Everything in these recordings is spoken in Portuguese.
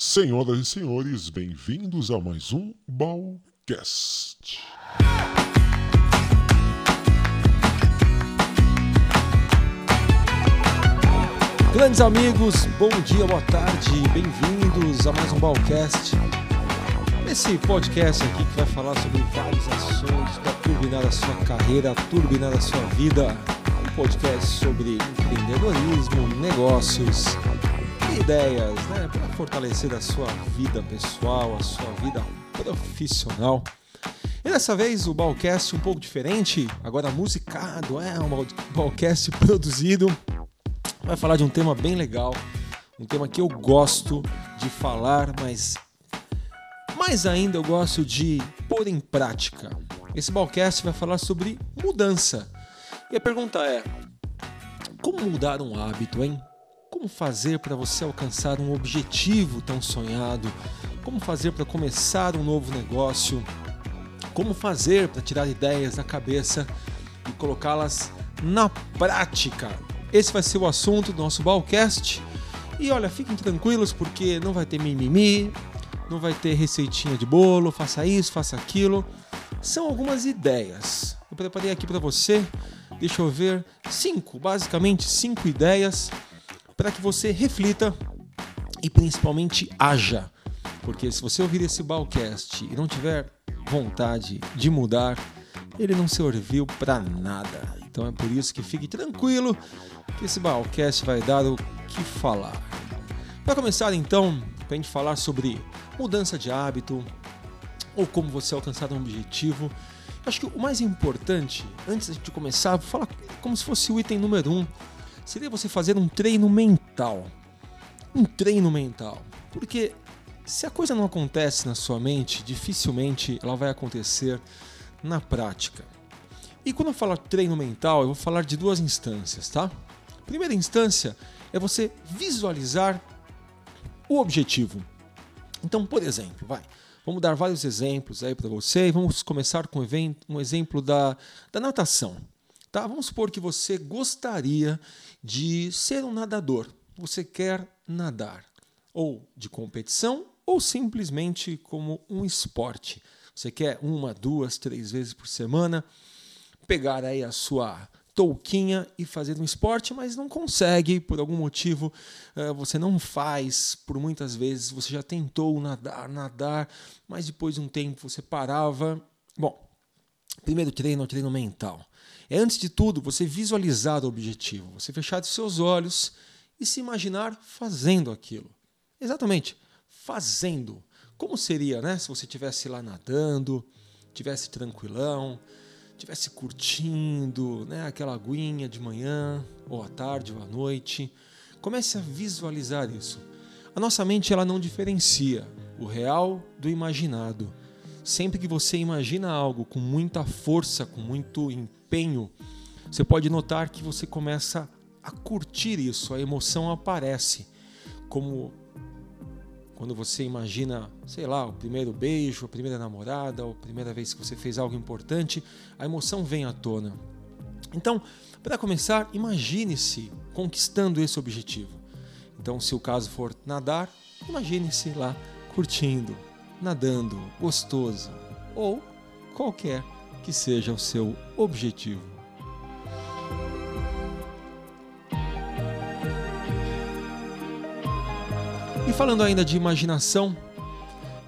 Senhoras e senhores, bem-vindos a mais um Balcast. Grandes amigos, bom dia, boa tarde, bem-vindos a mais um Balcast. Esse podcast aqui que vai falar sobre vários assuntos para turbinar a sua carreira, turbinar a sua vida. Um podcast sobre empreendedorismo, negócios, ideias, né, para fortalecer a sua vida pessoal, a sua vida profissional. E dessa vez o Balcast um pouco diferente, agora musicado, é um Balcast produzido. Vai falar de um tema bem legal, um tema que eu gosto de falar, mas mais ainda eu gosto de pôr em prática. Esse Balcast vai falar sobre mudança. E a pergunta é: como mudar um hábito, hein? Como fazer para você alcançar um objetivo tão sonhado? Como fazer para começar um novo negócio? Como fazer para tirar ideias da cabeça e colocá-las na prática? Esse vai ser o assunto do nosso Balcast. E olha, fiquem tranquilos porque não vai ter mimimi, não vai ter receitinha de bolo, faça isso, faça aquilo. São algumas ideias. Eu preparei aqui para você, deixa eu ver, cinco, basicamente cinco ideias para que você reflita e principalmente haja. Porque se você ouvir esse Balcast e não tiver vontade de mudar, ele não serviu para nada. Então é por isso que fique tranquilo que esse Balcast vai dar o que falar. Para começar então, para a gente falar sobre mudança de hábito ou como você alcançar um objetivo. Acho que o mais importante, antes de começar, vou falar como se fosse o item número um, seria você fazer um treino mental. Um treino mental. Porque se a coisa não acontece na sua mente, dificilmente ela vai acontecer na prática. E quando eu falar treino mental, eu vou falar de duas instâncias, tá? Primeira instância é você visualizar o objetivo. Então, por exemplo, vai, vamos dar vários exemplos aí para você vamos começar com um exemplo da, da natação. Tá? Vamos supor que você gostaria de ser um nadador. Você quer nadar, ou de competição, ou simplesmente como um esporte. Você quer uma, duas, três vezes por semana pegar aí a sua touquinha e fazer um esporte, mas não consegue, por algum motivo eh, você não faz, por muitas vezes você já tentou nadar, nadar, mas depois de um tempo você parava. Bom, primeiro treino é treino mental. É antes de tudo você visualizar o objetivo, você fechar os seus olhos e se imaginar fazendo aquilo. Exatamente, fazendo. Como seria, né, se você estivesse lá nadando, tivesse tranquilão, estivesse curtindo né, aquela aguinha de manhã, ou à tarde, ou à noite. Comece a visualizar isso. A nossa mente ela não diferencia o real do imaginado. Sempre que você imagina algo com muita força, com muito empenho, você pode notar que você começa a curtir isso, a emoção aparece. Como quando você imagina, sei lá, o primeiro beijo, a primeira namorada, ou a primeira vez que você fez algo importante, a emoção vem à tona. Então, para começar, imagine-se conquistando esse objetivo. Então, se o caso for nadar, imagine-se lá curtindo, nadando, gostoso, ou qualquer que seja o seu objetivo. E falando ainda de imaginação,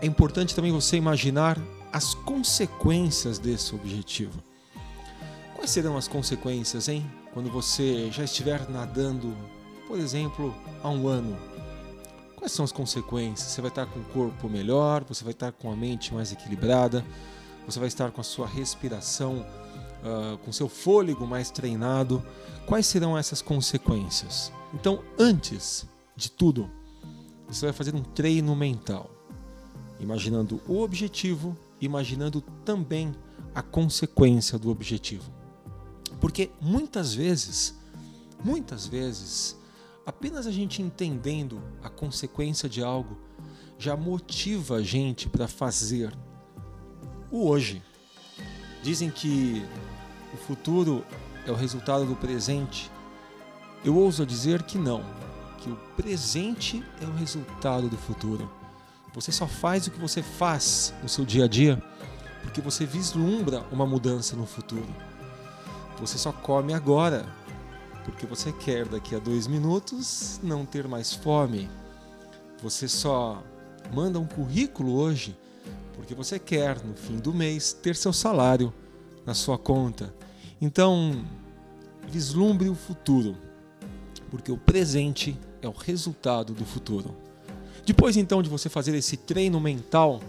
é importante também você imaginar as consequências desse objetivo. Quais serão as consequências, hein? Quando você já estiver nadando, por exemplo, há um ano. Quais são as consequências? Você vai estar com o corpo melhor, você vai estar com a mente mais equilibrada, você vai estar com a sua respiração, uh, com seu fôlego mais treinado. Quais serão essas consequências? Então, antes de tudo, você vai fazer um treino mental, imaginando o objetivo, imaginando também a consequência do objetivo. Porque muitas vezes, muitas vezes, apenas a gente entendendo a consequência de algo já motiva a gente para fazer o hoje. Dizem que o futuro é o resultado do presente. Eu ouso dizer que não que o presente é o resultado do futuro. Você só faz o que você faz no seu dia a dia porque você vislumbra uma mudança no futuro. Você só come agora porque você quer daqui a dois minutos não ter mais fome. Você só manda um currículo hoje porque você quer no fim do mês ter seu salário na sua conta. Então, vislumbre o futuro, porque o presente é o resultado do futuro. Depois então de você fazer esse treino mental,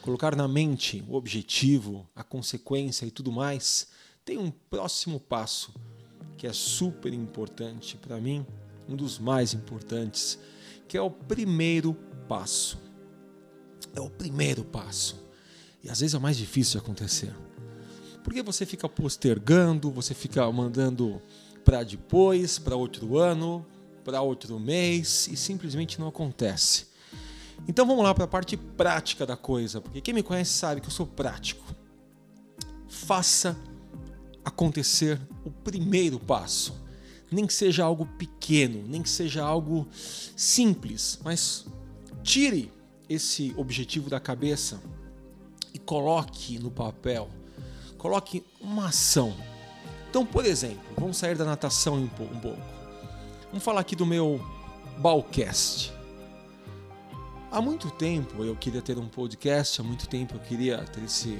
colocar na mente o objetivo, a consequência e tudo mais, tem um próximo passo que é super importante para mim, um dos mais importantes, que é o primeiro passo. É o primeiro passo. E às vezes é o mais difícil de acontecer. Porque você fica postergando, você fica mandando para depois, para outro ano, para outro mês e simplesmente não acontece. Então vamos lá para a parte prática da coisa, porque quem me conhece sabe que eu sou prático. Faça acontecer o primeiro passo. Nem que seja algo pequeno, nem que seja algo simples, mas tire esse objetivo da cabeça e coloque no papel. Coloque uma ação. Então, por exemplo, vamos sair da natação um pouco. Vamos falar aqui do meu Balcast. Há muito tempo eu queria ter um podcast, há muito tempo eu queria ter esse,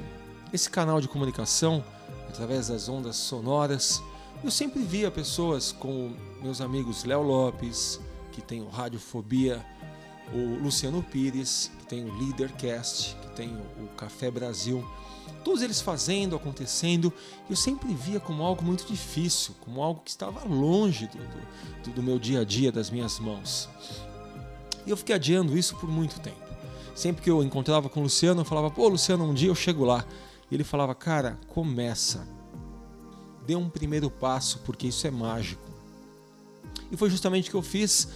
esse canal de comunicação através das ondas sonoras. Eu sempre via pessoas como meus amigos Léo Lopes, que tem o Radiofobia, o Luciano Pires, que tem o Leadercast, que tem o Café Brasil. Todos eles fazendo, acontecendo, eu sempre via como algo muito difícil, como algo que estava longe do, do, do meu dia a dia, das minhas mãos. E eu fiquei adiando isso por muito tempo. Sempre que eu encontrava com o Luciano, eu falava, pô, Luciano, um dia eu chego lá. E ele falava, cara, começa. Dê um primeiro passo, porque isso é mágico. E foi justamente o que eu fiz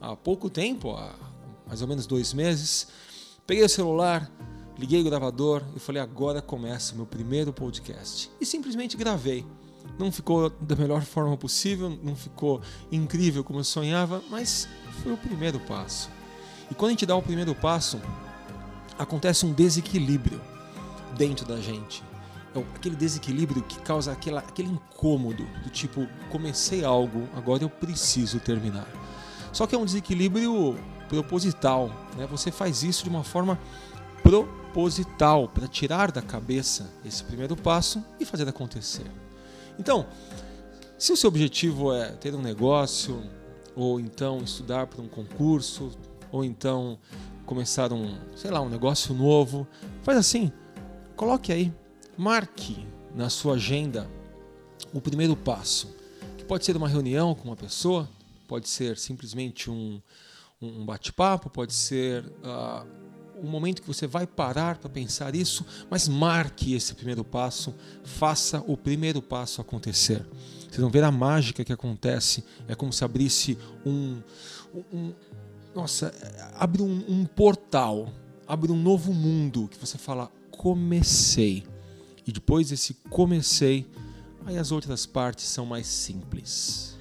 há pouco tempo, há mais ou menos dois meses. Peguei o celular, liguei o gravador e falei, agora começa o meu primeiro podcast. E simplesmente gravei. Não ficou da melhor forma possível, não ficou incrível como eu sonhava, mas foi o primeiro passo. E quando a gente dá o primeiro passo, acontece um desequilíbrio dentro da gente. É aquele desequilíbrio que causa aquela, aquele incômodo do tipo, comecei algo, agora eu preciso terminar. Só que é um desequilíbrio proposital, né? Você faz isso de uma forma proposital para tirar da cabeça esse primeiro passo e fazer acontecer. Então, se o seu objetivo é ter um negócio, ou então estudar para um concurso, ou então começar um, sei lá, um negócio novo, faz assim, coloque aí, marque na sua agenda o primeiro passo, que pode ser uma reunião com uma pessoa, pode ser simplesmente um, um bate-papo, pode ser uh, um momento que você vai parar para pensar isso, mas marque esse primeiro passo, faça o primeiro passo acontecer. Vocês vão ver a mágica que acontece. É como se abrisse um. um nossa, abre um, um portal, abre um novo mundo que você fala, comecei. E depois desse comecei, aí as outras partes são mais simples.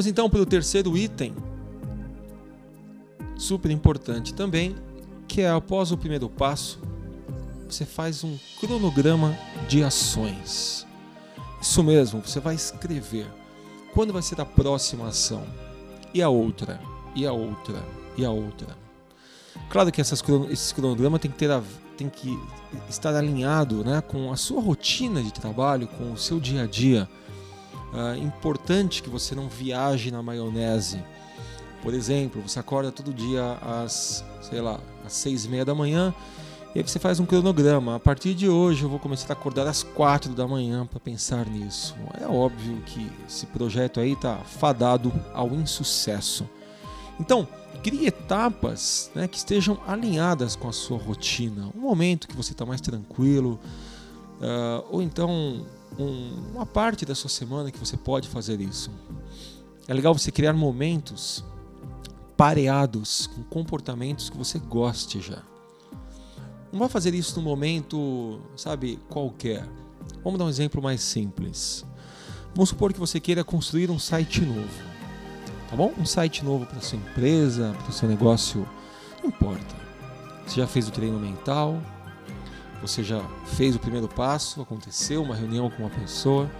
Vamos então para o terceiro item super importante também, que é após o primeiro passo, você faz um cronograma de ações. Isso mesmo, você vai escrever quando vai ser a próxima ação, e a outra, e a outra, e a outra. Claro que essas, esse cronograma tem que, ter a, tem que estar alinhado né, com a sua rotina de trabalho, com o seu dia a dia. É importante que você não viaje na maionese por exemplo, você acorda todo dia às, sei lá, às seis e meia da manhã e aí você faz um cronograma. A partir de hoje eu vou começar a acordar às quatro da manhã para pensar nisso. É óbvio que esse projeto aí está fadado ao insucesso. Então, crie etapas né, que estejam alinhadas com a sua rotina. Um momento que você está mais tranquilo, uh, ou então um, uma parte da sua semana que você pode fazer isso. É legal você criar momentos pareados com comportamentos que você goste já. Não vai fazer isso no momento, sabe, qualquer. Vamos dar um exemplo mais simples. Vamos supor que você queira construir um site novo. Tá bom? Um site novo para sua empresa, para o seu negócio, não importa. Você já fez o treino mental, você já fez o primeiro passo, aconteceu uma reunião com uma pessoa,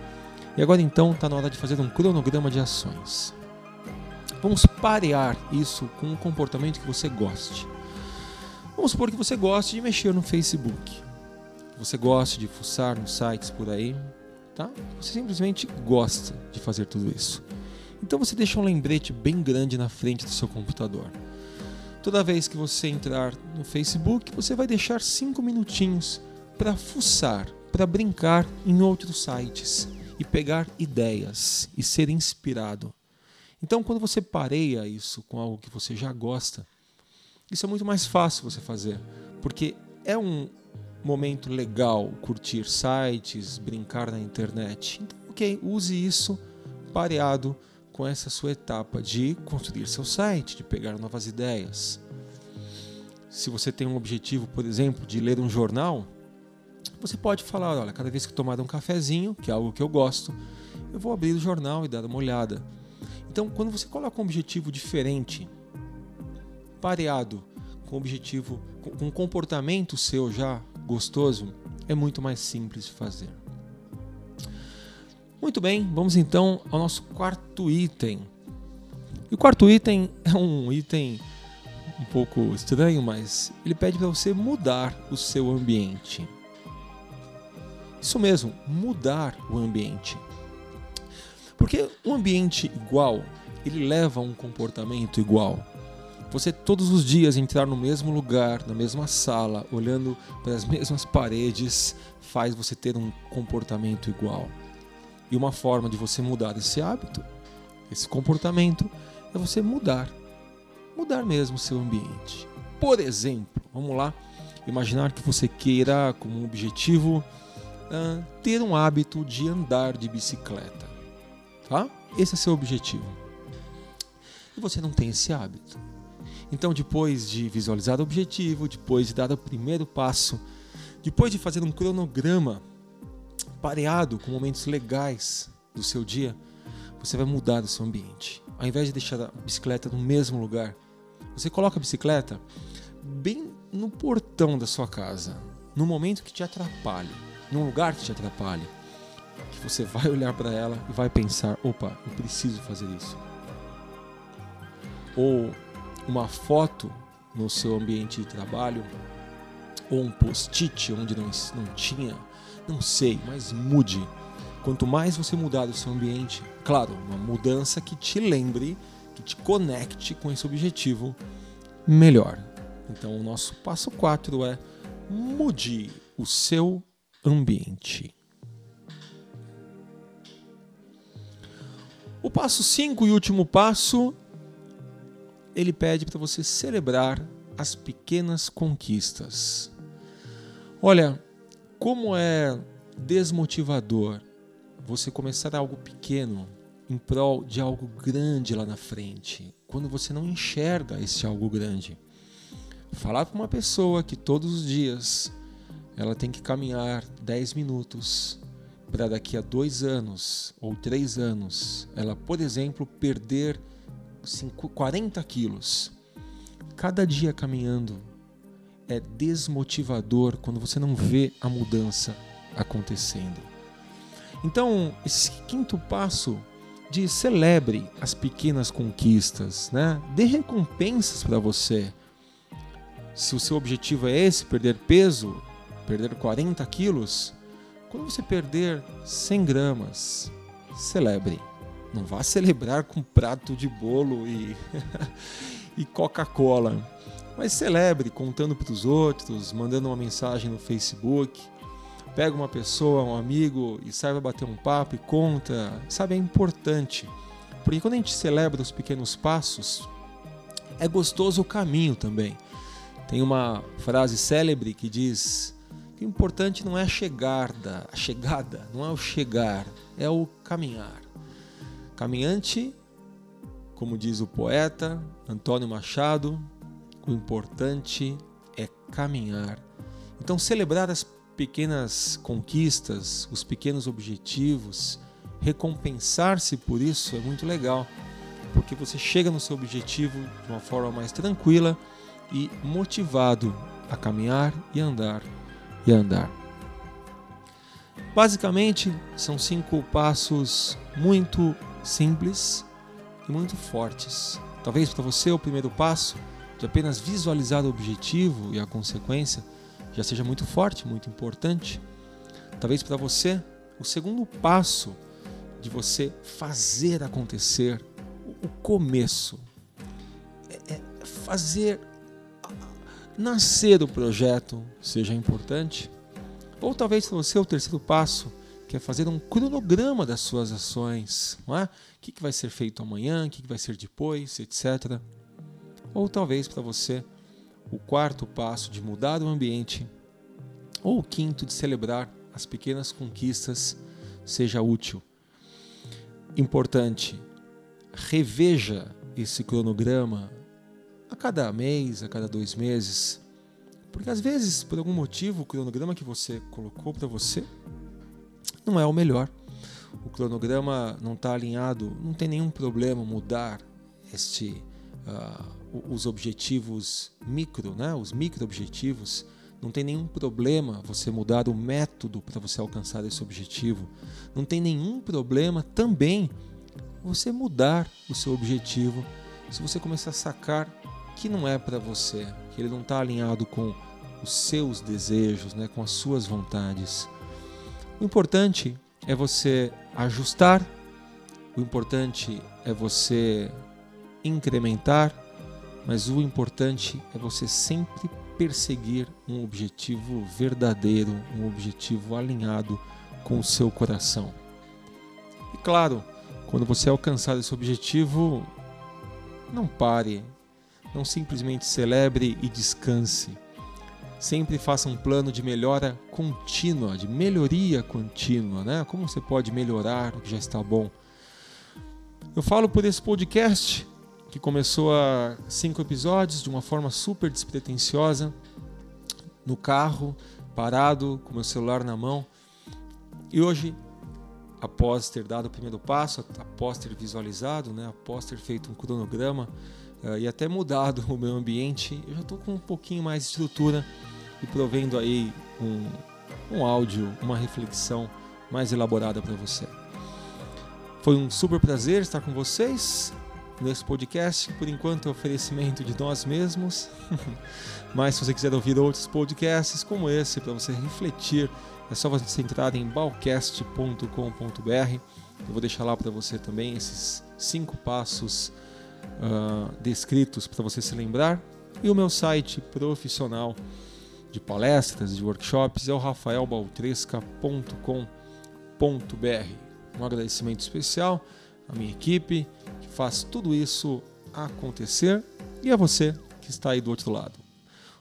e agora então está na hora de fazer um cronograma de ações. Vamos parear isso com um comportamento que você goste. Vamos supor que você goste de mexer no Facebook. Você gosta de fuçar nos sites por aí, tá? Você simplesmente gosta de fazer tudo isso. Então você deixa um lembrete bem grande na frente do seu computador. Toda vez que você entrar no Facebook, você vai deixar cinco minutinhos para fuçar, para brincar em outros sites e pegar ideias e ser inspirado. Então, quando você pareia isso com algo que você já gosta, isso é muito mais fácil você fazer, porque é um momento legal curtir sites, brincar na internet. Então, ok, use isso pareado com essa sua etapa de construir seu site, de pegar novas ideias. Se você tem um objetivo, por exemplo, de ler um jornal, você pode falar: olha, cada vez que tomar um cafezinho, que é algo que eu gosto, eu vou abrir o jornal e dar uma olhada. Então, quando você coloca um objetivo diferente, pareado com objetivo, com um comportamento seu já gostoso, é muito mais simples de fazer. Muito bem, vamos então ao nosso quarto item. E o quarto item é um item um pouco estranho, mas ele pede para você mudar o seu ambiente. Isso mesmo, mudar o ambiente. Porque um ambiente igual, ele leva a um comportamento igual. Você todos os dias entrar no mesmo lugar, na mesma sala, olhando para as mesmas paredes, faz você ter um comportamento igual. E uma forma de você mudar esse hábito, esse comportamento, é você mudar. Mudar mesmo o seu ambiente. Por exemplo, vamos lá, imaginar que você queira, como objetivo, uh, ter um hábito de andar de bicicleta. Tá? Esse é seu objetivo. E você não tem esse hábito. Então, depois de visualizar o objetivo, depois de dar o primeiro passo, depois de fazer um cronograma pareado com momentos legais do seu dia, você vai mudar o seu ambiente. Ao invés de deixar a bicicleta no mesmo lugar, você coloca a bicicleta bem no portão da sua casa, no momento que te atrapalhe, num lugar que te atrapalhe, que você vai olhar para ela e vai pensar: opa, eu preciso fazer isso. Ou uma foto no seu ambiente de trabalho, ou um post-it onde não, não tinha não sei, mas mude. Quanto mais você mudar o seu ambiente, claro, uma mudança que te lembre, que te conecte com esse objetivo, melhor. Então, o nosso passo 4 é mude o seu ambiente. O passo 5 e último passo, ele pede para você celebrar as pequenas conquistas. Olha, como é desmotivador você começar algo pequeno em prol de algo grande lá na frente, quando você não enxerga esse algo grande. Falar para uma pessoa que todos os dias ela tem que caminhar 10 minutos para daqui a dois anos ou três anos ela, por exemplo, perder 40 quilos. Cada dia caminhando é desmotivador quando você não vê a mudança acontecendo. Então, esse quinto passo de celebre as pequenas conquistas, né? Dê recompensas para você. Se o seu objetivo é esse, perder peso, perder 40 quilos, quando você perder 100 gramas, celebre. Não vá celebrar com prato de bolo e, e Coca-Cola mas celebre contando para os outros, mandando uma mensagem no Facebook. Pega uma pessoa, um amigo e saiba bater um papo e conta. Sabe, é importante. Porque quando a gente celebra os pequenos passos, é gostoso o caminho também. Tem uma frase célebre que diz que o importante não é a chegada, a chegada, não é o chegar, é o caminhar. Caminhante, como diz o poeta Antônio Machado, o importante é caminhar. Então, celebrar as pequenas conquistas, os pequenos objetivos, recompensar-se por isso é muito legal, porque você chega no seu objetivo de uma forma mais tranquila e motivado a caminhar e andar e andar. Basicamente, são cinco passos muito simples e muito fortes. Talvez para você o primeiro passo de apenas visualizar o objetivo e a consequência já seja muito forte, muito importante. Talvez para você o segundo passo de você fazer acontecer, o começo, é, é fazer nascer o projeto seja importante. Ou talvez para você o terceiro passo, que é fazer um cronograma das suas ações. Não é? O que, vai ser feito amanhã, o que, que vai ser depois, etc. Ou talvez para você o quarto passo de mudar o ambiente. Ou o quinto de celebrar as pequenas conquistas seja útil. Importante, reveja esse cronograma a cada mês, a cada dois meses. Porque às vezes, por algum motivo, o cronograma que você colocou para você não é o melhor. O cronograma não está alinhado, não tem nenhum problema mudar este, uh, os objetivos micro, né? os micro objetivos. Não tem nenhum problema você mudar o método para você alcançar esse objetivo. Não tem nenhum problema também você mudar o seu objetivo se você começar a sacar que não é para você, que ele não está alinhado com os seus desejos, né, com as suas vontades. O importante é você ajustar, o importante é você incrementar, mas o importante é você sempre perseguir um objetivo verdadeiro, um objetivo alinhado com o seu coração. E claro, quando você alcançar esse objetivo, não pare, não simplesmente celebre e descanse. Sempre faça um plano de melhora contínua, de melhoria contínua, né? Como você pode melhorar o que já está bom? Eu falo por esse podcast que começou há cinco episódios de uma forma super despretensiosa, no carro, parado, com meu celular na mão. E hoje, após ter dado o primeiro passo, após ter visualizado, né, após ter feito um cronograma, uh, e até mudado o meu ambiente, eu já estou com um pouquinho mais de estrutura e provendo aí um, um áudio, uma reflexão mais elaborada para você. Foi um super prazer estar com vocês nesse podcast. Por enquanto é oferecimento de nós mesmos. Mas se você quiser ouvir outros podcasts como esse para você refletir, é só você entrar em balcast.com.br. Eu vou deixar lá para você também esses cinco passos uh, descritos para você se lembrar. E o meu site profissional de palestras, de workshops é o rafaelbaltresca.com.br. Um agradecimento especial à minha equipe faz tudo isso acontecer e a você que está aí do outro lado.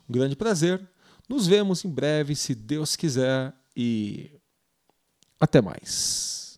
Um grande prazer. Nos vemos em breve, se Deus quiser, e até mais.